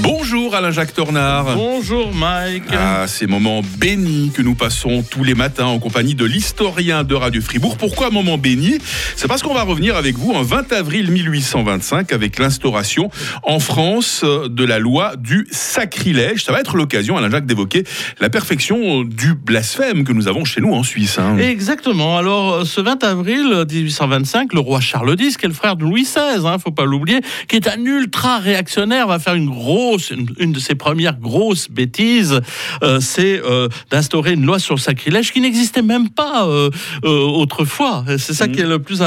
Bonjour Alain-Jacques Tornard. Bonjour Mike. Ah, ces moments bénis que nous passons tous les matins en compagnie de l'historien de Radio Fribourg. Pourquoi moment béni C'est parce qu'on va revenir avec vous en 20 avril 1825 avec l'instauration en France de la loi du sacrilège. Ça va être l'occasion, Alain-Jacques, d'évoquer la perfection du blasphème que nous avons chez nous en Suisse. hein. Exactement. Alors, ce 20 avril 1825, le roi Charles X, qui est le frère de Louis XVI, hein, faut pas l'oublier, qui est un ultra réactionnaire, va faire une grosse, une, une de ses premières grosses bêtises, euh, c'est euh, d'instaurer une loi sur le sacrilège qui n'existait même pas euh, autrefois. C'est ça Mhm. qui est le plus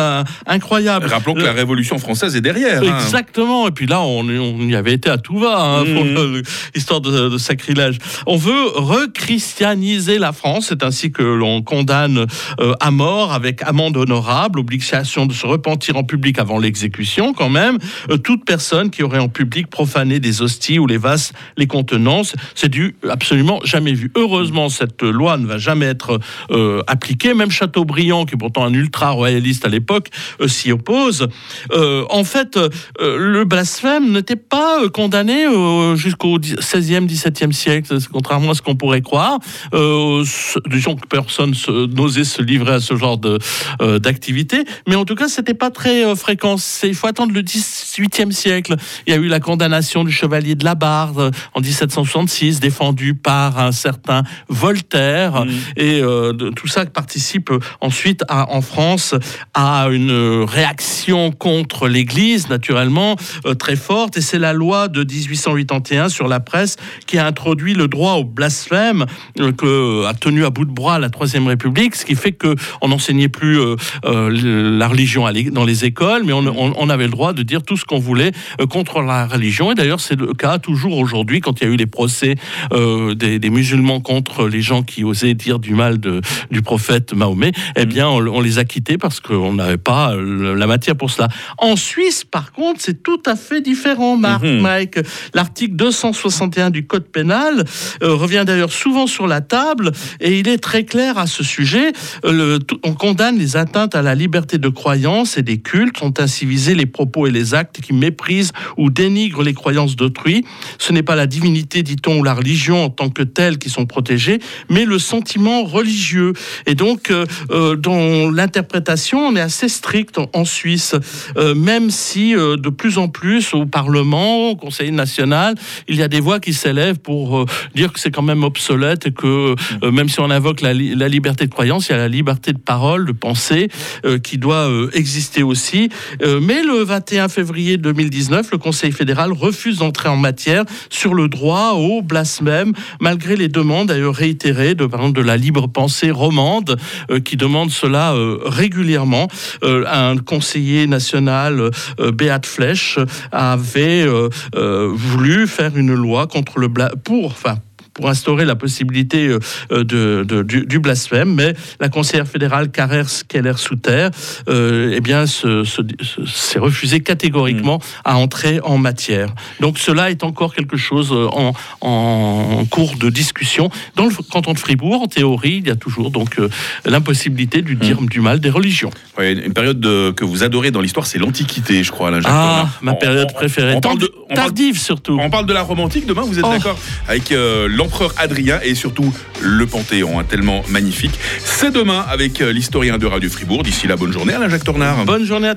incroyable. Rappelons que la Révolution française est derrière. hein. Exactement. Et puis là, on, on y avait été à tout va, hein, pour Mhm. le- l'histoire de, de sacrilège. On veut rechristianiser la France. C'est ainsi que l'on condamne à mort avec amende honorable, obligation de se repentir en public avant l'exécution, quand même, toute personne qui aurait en public profané des ou les vases les contenant. C'est- du absolument jamais vu. Heureusement, cette loi ne va jamais être euh, appliquée. Même Chateaubriand, qui est pourtant un ultra royaliste à l'époque, euh, s'y oppose. Euh, en fait, le blasphème n'était pas condamné jusqu'au 16e, 17e siècle, contrairement à ce qu'on pourrait croire. Disons que personne n'osait se livrer à ce genre d'activité, mais en tout cas, c'était pas très fréquent. Il faut attendre le 18e siècle. Il y a eu la condamnation du chevalier de la Barde euh, en 1766, défendu par un certain Voltaire, Mhm. et euh, de- tout ça participe ensuite à, en France à une réaction contre l'Église, naturellement, euh, très forte. Et c'est la loi de 1881 sur la presse qui a introduit le droit au blasphème euh, que a tenu à bout de bras la Troisième République, ce qui fait que on n'enseignait plus la religion dans les écoles, mais on, on- on avait le droit de dire tout ce qu'on voulait contre la religion. Et d'ailleurs, c'est le cas toujours aujourd'hui quand il y a eu les procès euh, des, des musulmans contre les gens qui osaient dire du mal de, du prophète Mahomet. Eh bien, on, on les a quittés parce qu'on n'avait pas euh, la matière pour cela. En Suisse, par contre, c'est tout à fait différent, Marc, Mhm. Mike. L'article 261 du Code pénal euh, revient d'ailleurs souvent sur la table et il est très clair à ce sujet. Le- on condamne les atteintes à la liberté de croyance et des cultes. Sont ainsi visés les propos et les actes qui méprisent ou dénigrent les croyances d'autrui. Ce n'est pas la divinité, dit-on, ou la religion en tant que telle qui sont protégées, mais le sentiment religieux. Et donc, euh, euh, dans l'interprétation, on est assez strict en, Suisse, Euh, même si de plus en plus au Parlement, au Conseil national, il y a des voix qui s'élèvent pour dire que c'est quand même obsolète et que même si on invoque la, la liberté de croyance, il y a la liberté de parole, de pensée qui doit exister aussi. Mais le 21 février 2019, le Conseil fédéral refuse d'entrer en matière sur le droit au blasphème, malgré les demandes d'ailleurs réitérées de, la libre pensée romande, euh, qui demande cela euh, régulièrement. Euh, un conseiller national, Beat Flech, avait voulu faire une loi contre le pour, pour instaurer la possibilité euh, euh, de, de- du, du blasphème, mais la conseillère fédérale Carrère Keller-Souter euh, eh bien, se- se- se- s'est refusée catégoriquement à entrer en matière. Donc cela est encore quelque chose en, en cours de discussion. Dans le canton de Fribourg, en théorie, il y a toujours donc l'impossibilité de dire du mal des religions. Ouais, une période de- que vous adorez dans l'histoire, c'est l'Antiquité, je crois, Alain-Jacques Ah, Tornard. ma période on- préférée. On parle de, on parle- Tardive surtout. on parle de la romantique demain, vous êtes Oh. d'accord Avec euh, l'empereur Adrien et surtout le Panthéon, hein, tellement magnifique. C'est demain avec euh, l'historien de Radio Fribourg. D'ici là, bonne journée, Alain-Jacques Tornard. Bonne journée à tous.